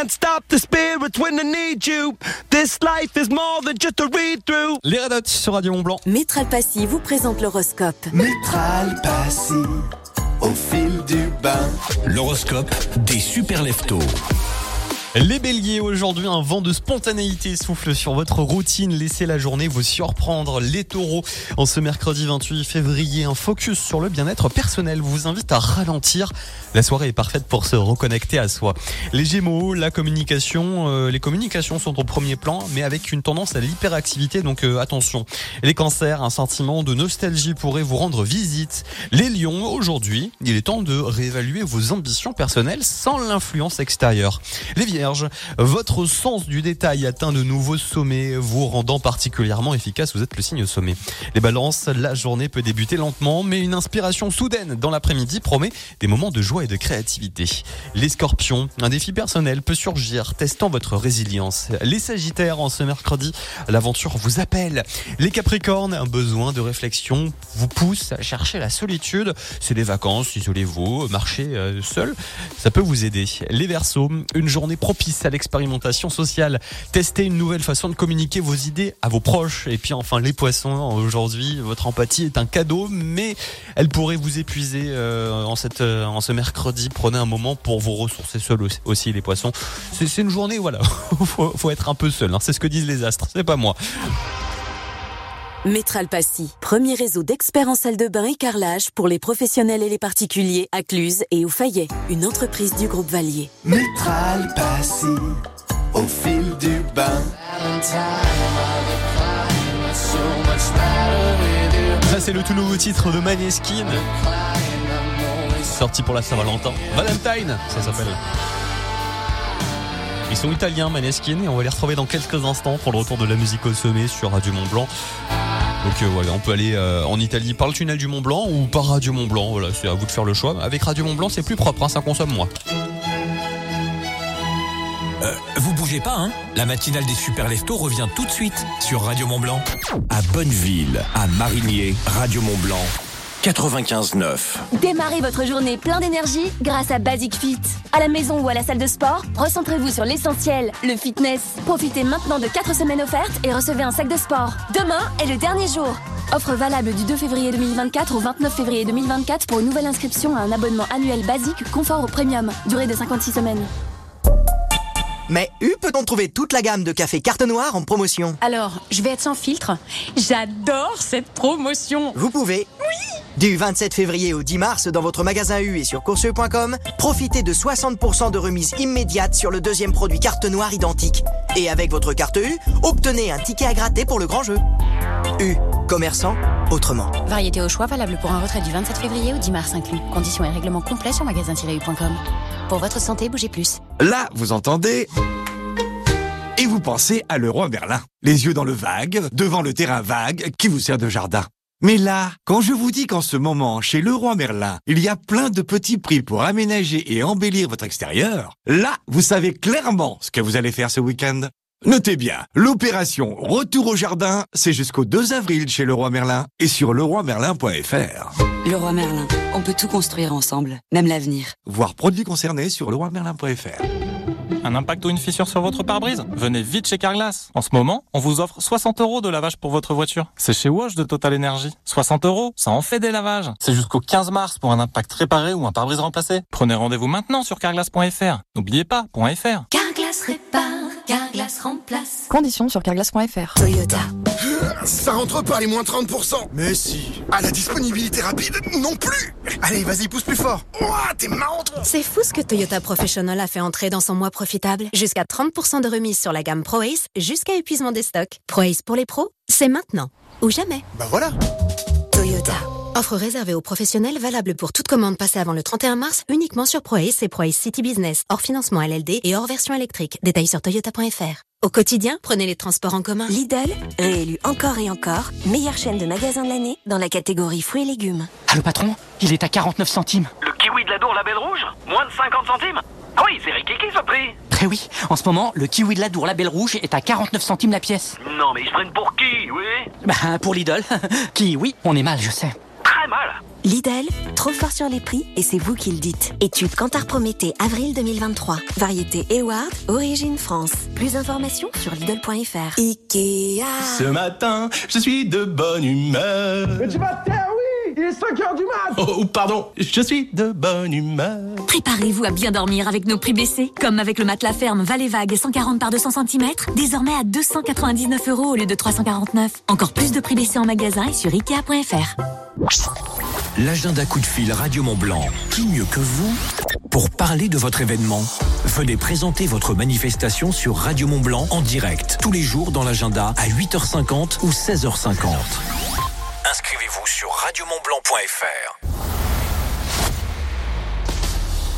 Can't stop the spirits when they need you. This life is more than just a read through. Les Red Hot sur Radio Mont Blanc. Métral Passy vous présente l'horoscope. Métral Passy, au fil du bain. L'horoscope des super leftos. Les béliers, aujourd'hui, un vent de spontanéité souffle sur votre routine. Laissez la journée vous surprendre. Les taureaux, en ce mercredi 28 février, un focus sur le bien-être personnel vous invite à ralentir. La soirée est parfaite pour se reconnecter à soi. Les gémeaux, la communication, euh, les communications sont au premier plan, mais avec une tendance à l'hyperactivité, donc euh, attention. Les cancers, un sentiment de nostalgie pourrait vous rendre visite. Les lions, aujourd'hui, il est temps de réévaluer vos ambitions personnelles sans l'influence extérieure. Votre sens du détail atteint de nouveaux sommets, vous rendant particulièrement efficace, vous êtes le signe sommet. Les balances, la journée peut débuter lentement, mais une inspiration soudaine dans l'après-midi promet des moments de joie et de créativité. Les scorpions, un défi personnel peut surgir, testant votre résilience. Les sagittaires, en ce mercredi, l'aventure vous appelle. Les capricornes, un besoin de réflexion vous pousse à chercher la solitude. C'est des vacances, isolez-vous, marchez euh, seul, ça peut vous aider. Les versos, une journée propice à l'expérimentation sociale. Testez une nouvelle façon de communiquer vos idées à vos proches. Et puis enfin, les poissons, aujourd'hui, votre empathie est un cadeau, mais elle pourrait vous épuiser euh, en, cette, euh, en ce mercredi. Prenez un moment pour vous ressourcer seul aussi, les poissons. C'est une journée, voilà, (laughs) faut, faut être un peu seul. hein. C'est ce que disent les astres, c'est pas moi. Métral Passy, premier réseau d'experts en salle de bain et carrelage pour les professionnels et les particuliers à Cluse et au Fayet, une entreprise du groupe Valier. Métral Passy, au fil du bain. Ça, c'est le tout nouveau titre de Maneskin. Sorti pour la Saint-Valentin. Valentine, ça s'appelle. Ils sont italiens, Maneskin, et on va les retrouver dans quelques instants pour le retour de la musique au sommet sur Radio Mont Blanc. Donc euh, voilà, on peut aller euh, en Italie par le tunnel du Mont Blanc ou par Radio Mont Blanc. Voilà, c'est à vous de faire le choix. Avec Radio Mont Blanc, c'est plus propre, hein, ça consomme moins. Euh, vous bougez pas, hein? La matinale des super leftos revient tout de suite sur Radio Mont Blanc. À Bonneville, à Marigné, Radio Mont Blanc, 95.9. Démarrez votre journée plein d'énergie grâce à Basic Fit. À la maison ou à la salle de sport, recentrez-vous sur l'essentiel, le fitness. Profitez maintenant de 4 semaines offertes et recevez un sac de sport. Demain est le dernier jour. Offre valable du 2 février 2024 au 29 février 2024 pour une nouvelle inscription à un abonnement annuel basique confort au premium. Durée de 56 semaines. Mais U peut-on trouver toute la gamme de café carte noire en promotion Alors, je vais être sans filtre. J'adore cette promotion. Vous pouvez. Oui Du 27 février au 10 mars dans votre magasin U et sur courseux.com, profitez de 60% de remise immédiate sur le deuxième produit carte noire identique. Et avec votre carte U, obtenez un ticket à gratter pour le grand jeu. U, commerçant autrement. Variété au choix valable pour un retrait du 27 février au 10 mars inclus. Conditions et règlements complets sur magasin-u.com. Pour votre santé, bougez plus. Là, vous entendez et vous pensez à Leroy Merlin. Les yeux dans le vague, devant le terrain vague qui vous sert de jardin. Mais là, quand je vous dis qu'en ce moment, chez Leroy Merlin, il y a plein de petits prix pour aménager et embellir votre extérieur, là, vous savez clairement ce que vous allez faire ce week-end. Notez bien, l'opération Retour au jardin, c'est jusqu'au 2 avril chez Leroy Merlin et sur leroymerlin.fr. Leroy Merlin, on peut tout construire ensemble, même l'avenir. Voir produits concernés sur leroymerlin.fr. Un impact ou une fissure sur votre pare-brise? Venez vite chez Carglass. En ce moment, on vous offre 60 euros de lavage pour votre voiture. C'est chez Wash de Total Energy. 60 euros, ça en fait des lavages. C'est jusqu'au 15 mars pour un impact réparé ou un pare-brise remplacé. Prenez rendez-vous maintenant sur carglass.fr. N'oubliez pas, .fr. Carglass répare, Carglass remplace. Conditions sur carglass.fr. Toyota. Ça rentre pas les moins 30%. Mais si. À la disponibilité rapide, non plus. Allez, vas-y, pousse plus fort. Ouah, t'es marrant, toi. C'est fou ce que Toyota Professional a fait entrer dans son mois profitable. Jusqu'à 30% de remise sur la gamme ProAce, jusqu'à épuisement des stocks. ProAce pour les pros, c'est maintenant. Ou jamais. Bah voilà. Toyota. Offre réservée aux professionnels valable pour toute commande passée avant le 31 mars uniquement sur ProAce et ProAce City Business, hors financement LLD et hors version électrique. Détails sur toyota.fr. Au quotidien, prenez les transports en commun. Lidl, réélu encore et encore, meilleure chaîne de magasins de l'année dans la catégorie fruits et légumes. Allô patron, il est à 49 centimes. Le kiwi de la Dour Label Rouge Moins de 50 centimes Ah oui, c'est Ricky qui ce prix Très oui, en ce moment, le kiwi de la Dour Label Rouge est à 49 centimes la pièce. Non mais ils se prennent pour qui, oui? Bah pour Lidl, (laughs) qui oui, on est mal, je sais. Très mal Lidl, trop fort sur les prix et c'est vous qui le dites. Étude Cantar Prométhée, avril 2023. Variété Eward, origine France. Plus d'informations sur Lidl.fr. Ikea. Ce matin, je suis de bonne humeur. Mais tu vas te taire, oui Il est 5 heures du mat Oh, pardon, je suis de bonne humeur. Préparez-vous à bien dormir avec nos prix baissés. Comme avec le matelas ferme Vallée Vague 140 par 200 cm, désormais à 299 euros au lieu de 349. Encore plus de prix baissés en magasin et sur Ikea.fr. L'agenda coup de fil Radio Mont Blanc. Qui mieux que vous pour parler de votre événement? Venez présenter votre manifestation sur Radio Mont Blanc en direct tous les jours dans l'agenda à 8h50 ou 16h50. Inscrivez-vous sur radiomontblanc.fr.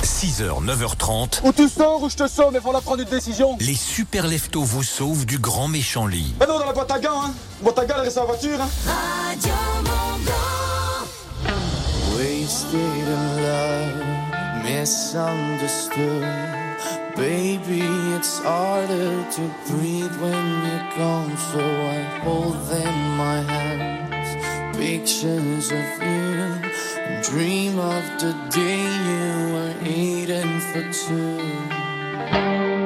6h, 9h30, Ou tu sors ou je te sors, mais faut la prendre une décision. les super leftos vous sauvent du grand méchant lit. Ah non, dans la boîte à gants, hein. Boîte à gants, elle reste à la voiture, hein. Radio Wasted in love, misunderstood. Baby, it's harder to breathe when you're gone, so I hold them in my hands. Pictures of you, dream of the day you were eating for two.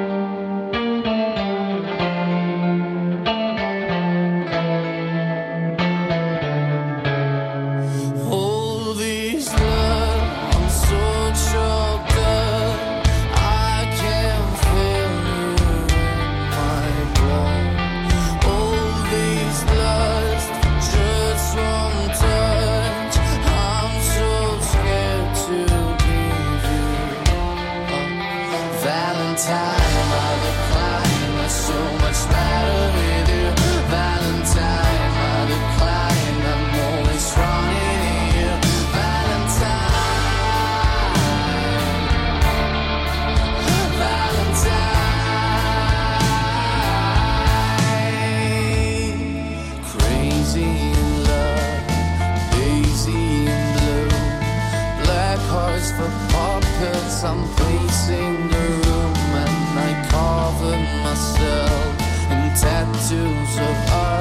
tattoos of art.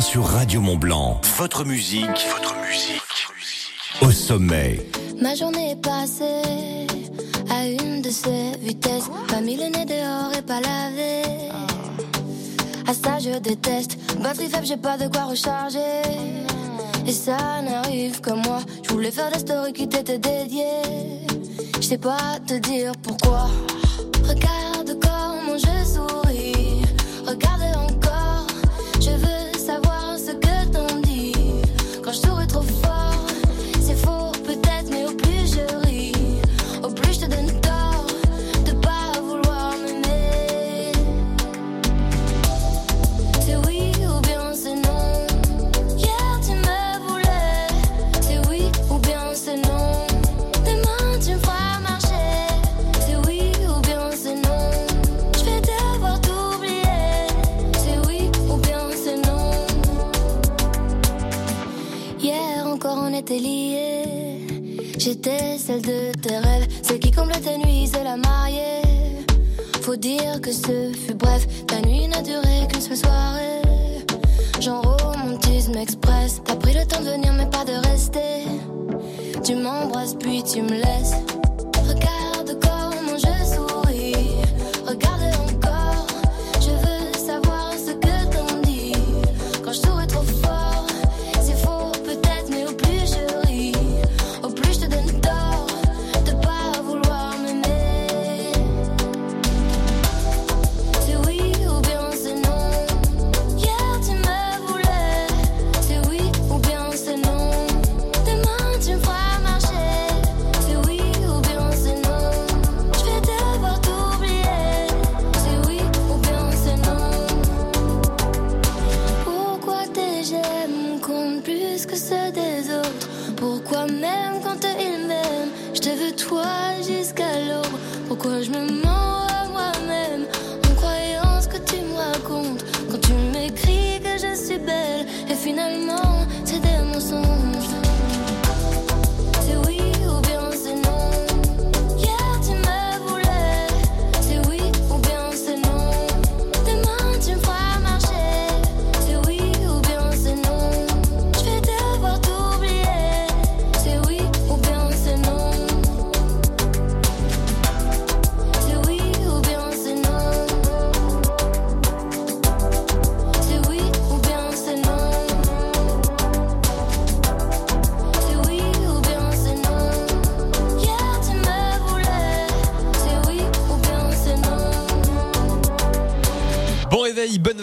sur Radio Mont Votre musique, votre musique, musique. Au sommet. Ma journée est passée à une de ces vitesses. Quoi pas mis nez dehors et pas lavé. Oh. Ça, je déteste. Batterie faible, j'ai pas de quoi recharger. Et ça n'arrive que moi. Je voulais faire des stories qui t'était dédiées. Je sais pas te dire pourquoi. Regarde. de tes rêves, celle qui comble tes nuits, c'est la mariée. Faut dire que ce fut bref, ta nuit n'a duré qu'une seule soirée. Genre romantisme express, t'as pris le temps de venir mais pas de rester. Tu m'embrasses puis tu me laisses.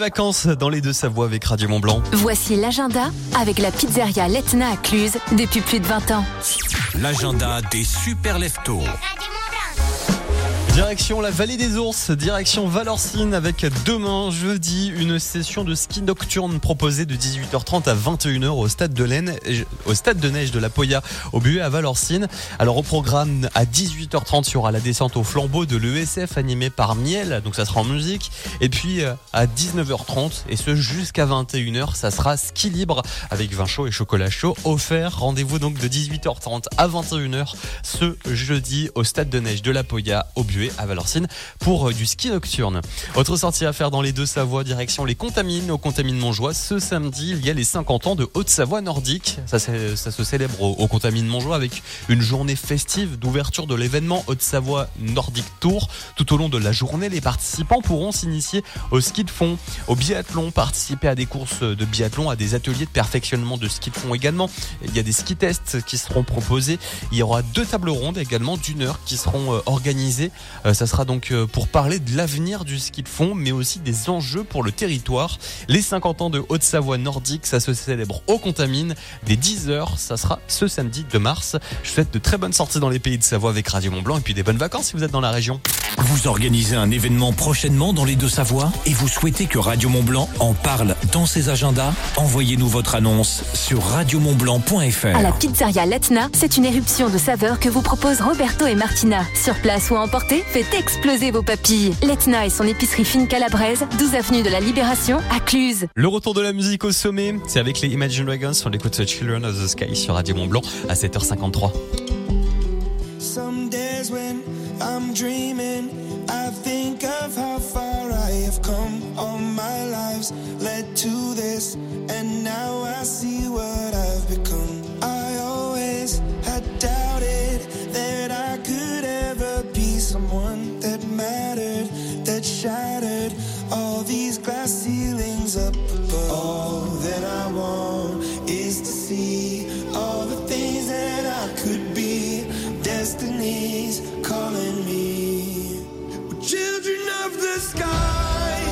Vacances dans les deux Savoies avec Radio Mont Blanc. Voici l'agenda avec la pizzeria Letna à Cluse depuis plus de 20 ans. L'agenda des super leftos. Direction la vallée des ours, direction Valorcine avec demain jeudi une session de ski nocturne proposée de 18h30 à 21h au stade de l'Aisne, au stade de neige de la Poya au Buet à Valorcine. Alors au programme à 18h30 il y aura la descente au flambeau de l'ESF animé par Miel, donc ça sera en musique. Et puis euh, à 19h30 et ce jusqu'à 21h ça sera ski libre avec vin chaud et chocolat chaud offert. Rendez-vous donc de 18h30 à 21h ce jeudi au stade de neige de la Poya au Buet à Valorcine pour euh, du ski nocturne. Autre sortie à faire dans les deux Savoies, direction les Contamines, au Contamines Montjoie. Ce samedi, il y a les 50 ans de Haute-Savoie nordique. Ça, c'est- ça se célèbre au, au Contamines Montjoie avec une journée festive d'ouverture de l'événement Haute-Savoie Nordic Tour. Tout au long de la journée, les participants pourront s'initier au ski de fond, au biathlon, participer à des courses de biathlon, à des ateliers de perfectionnement de ski de fond également. Il y a des ski tests qui seront proposés. Il y aura deux tables rondes également d'une heure qui seront euh, organisées. Euh, ça sera donc euh, pour parler de l'avenir du ski de fond, mais aussi des enjeux pour le territoire. Les 50 ans de Haute-Savoie nordique, ça se célèbre au Contamine dès 10h. Ça sera ce samedi 2 mars. Je vous souhaite de très bonnes sorties dans les pays de Savoie avec Radio Mont Blanc et puis des bonnes vacances si vous êtes dans la région. Vous organisez un événement prochainement dans les deux Savoies et vous souhaitez que Radio Mont Blanc en parle dans ses agendas? Envoyez-nous votre annonce sur radiomontblanc.fr. À la pizzeria Letna, c'est une éruption de saveurs que vous proposent Roberto et Martina. Sur place ou à emporter, faites exploser vos papilles. Letna et son épicerie fine calabraise, 12 avenue de la Libération, à Cluse. Le retour de la musique au sommet, c'est avec les Imagine Dragons. On écoute Children of the Sky sur Radio Mont Blanc à 7h53. Some days when I'm dreaming, I think of how far I have come. All my lives led to this, and now I see what I've become. I always had doubted that I could ever be someone that mattered, that shattered all these glass ceilings up above. All that I want Calling me. We're children of the sky,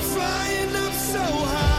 flying up so high.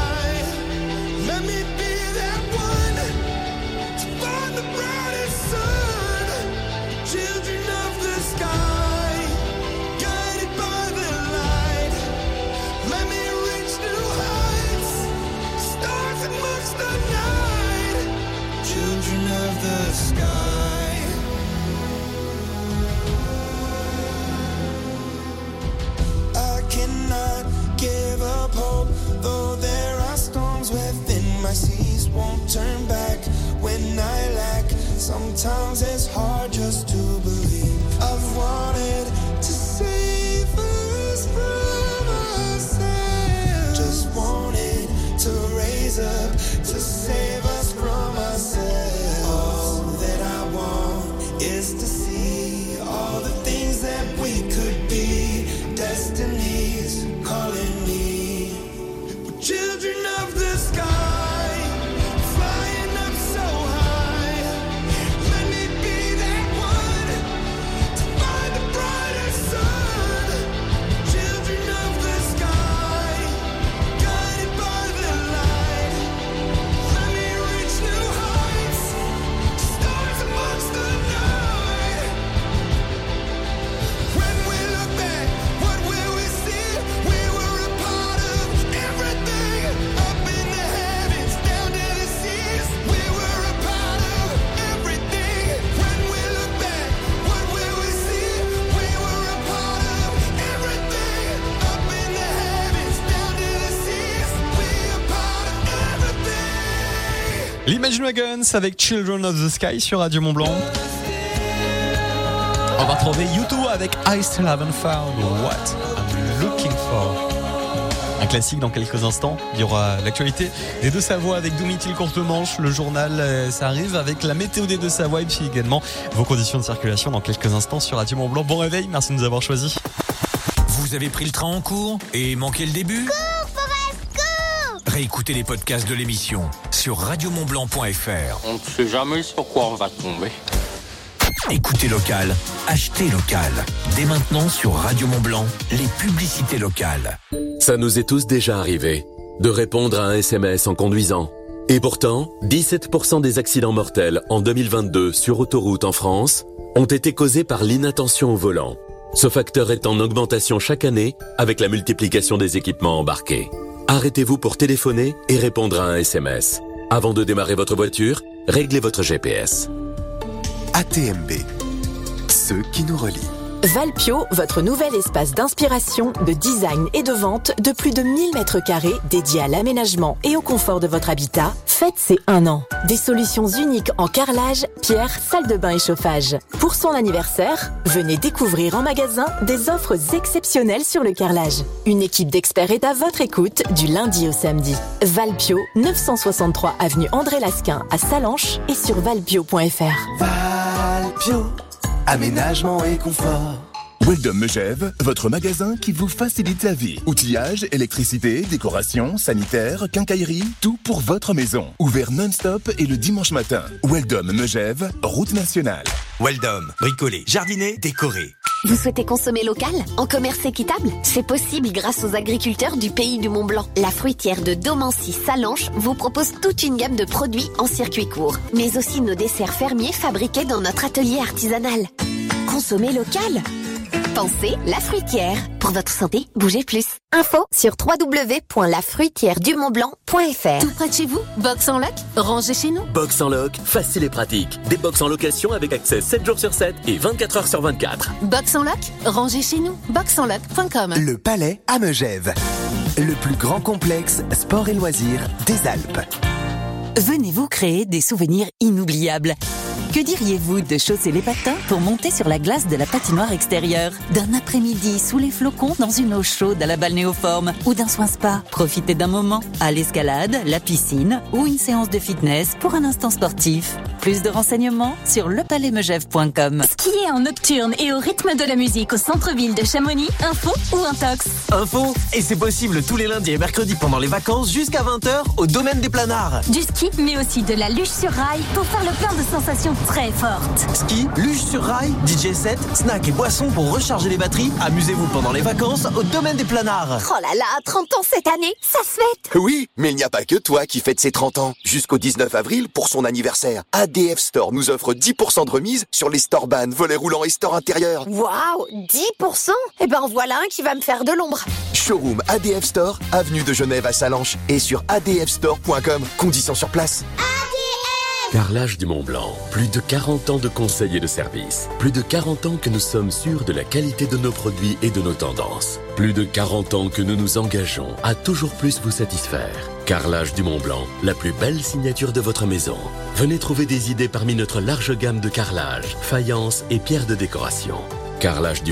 Dragons avec Children of the Sky sur Radio Mont Blanc. On va retrouver YouTube avec I Still Haven't Found What I'm Looking For. Un classique dans quelques instants. Il y aura l'actualité des deux Savoies avec Domitil Courtemanche. Le journal, euh, ça arrive avec la météo des deux Savoies et puis également vos conditions de circulation dans quelques instants sur Radio Mont Blanc. Bon réveil, merci de nous avoir choisis. Vous avez pris le train en cours et manqué le début Réécoutez les podcasts de l'émission sur radiomontblanc.fr. On ne sait jamais sur quoi on va tomber. Écoutez local, achetez local. Dès maintenant sur Radio Mont Blanc, les publicités locales. Ça nous est tous déjà arrivé de répondre à un SMS en conduisant. Et pourtant, 17% des accidents mortels en 2022 sur autoroute en France ont été causés par l'inattention au volant. Ce facteur est en augmentation chaque année avec la multiplication des équipements embarqués. Arrêtez-vous pour téléphoner et répondre à un SMS. Avant de démarrer votre voiture, réglez votre GPS. ATMB. Ceux qui nous relient. Valpio, votre nouvel espace d'inspiration, de design et de vente de plus de 1000 mètres carrés dédié à l'aménagement et au confort de votre habitat, faites ses un an. Des solutions uniques en carrelage, pierre, salle de bain et chauffage. Pour son anniversaire, venez découvrir en magasin des offres exceptionnelles sur le carrelage. Une équipe d'experts est à votre écoute du lundi au samedi. Valpio, 963 avenue André Lasquin à Salanches et sur valpio.fr. Valpio, aménagement et confort. Weldom Megève, votre magasin qui vous facilite la vie. Outillage, électricité, décoration, sanitaire, quincaillerie, tout pour votre maison. Ouvert non-stop et le dimanche matin. Weldom Megève, route nationale. Weldom, bricoler, jardiner, décorer. Vous souhaitez consommer local En commerce équitable? C'est possible grâce aux agriculteurs du pays du Mont-Blanc. La fruitière de Domancy Salanche vous propose toute une gamme de produits en circuit court, mais aussi nos desserts fermiers fabriqués dans notre atelier artisanal. Consommer local Pensez la fruitière. Pour votre santé, bougez plus. Info sur www.lafruitièredumontblanc.fr Tout près de chez vous Box en loc Rangez chez nous Box en loc, facile et pratique. Des box en location avec accès 7 jours sur 7 et 24 heures sur 24. Box en loc Rangez chez nous. Boxenloc.com Le Palais à Megève. Le plus grand complexe sport et loisirs des Alpes. Venez vous créer des souvenirs inoubliables. Que diriez-vous de chausser les patins pour monter sur la glace de la patinoire extérieure? D'un après-midi sous les flocons dans une eau chaude à la balnéoforme ou d'un soin spa? Profitez d'un moment à l'escalade, la piscine ou une séance de fitness pour un instant sportif. Plus de renseignements sur lepalaismegève.com. Skier en nocturne et au rythme de la musique au centre-ville de Chamonix, info ou intox? Info, et c'est possible tous les lundis et mercredis pendant les vacances jusqu'à 20h au domaine des planards. Du ski, mais aussi de la luge sur rail pour faire le plein de sensations très fortes. Ski, luge sur rail, DJ set, snack et boissons pour recharger les batteries. Amusez-vous pendant les vacances au domaine des planards. Oh là là, 30 ans cette année, ça se fête Oui, mais il n'y a pas que toi qui fête ses 30 ans. Jusqu'au 19 avril, pour son anniversaire, ADF Store nous offre 10% de remise sur les store ban, volets roulants et store intérieurs. Waouh 10% Eh ben voilà un qui va me faire de l'ombre. Showroom ADF Store, avenue de Genève à Salanches et sur adfstore.com. Conditions sur place. Carrelage du Mont Blanc. Plus de 40 ans de conseils et de services. Plus de 40 ans que nous sommes sûrs de la qualité de nos produits et de nos tendances. Plus de 40 ans que nous nous engageons à toujours plus vous satisfaire. Carrelage du Mont Blanc, la plus belle signature de votre maison. Venez trouver des idées parmi notre large gamme de carrelage, faïence et pierres de décoration. Carrelage du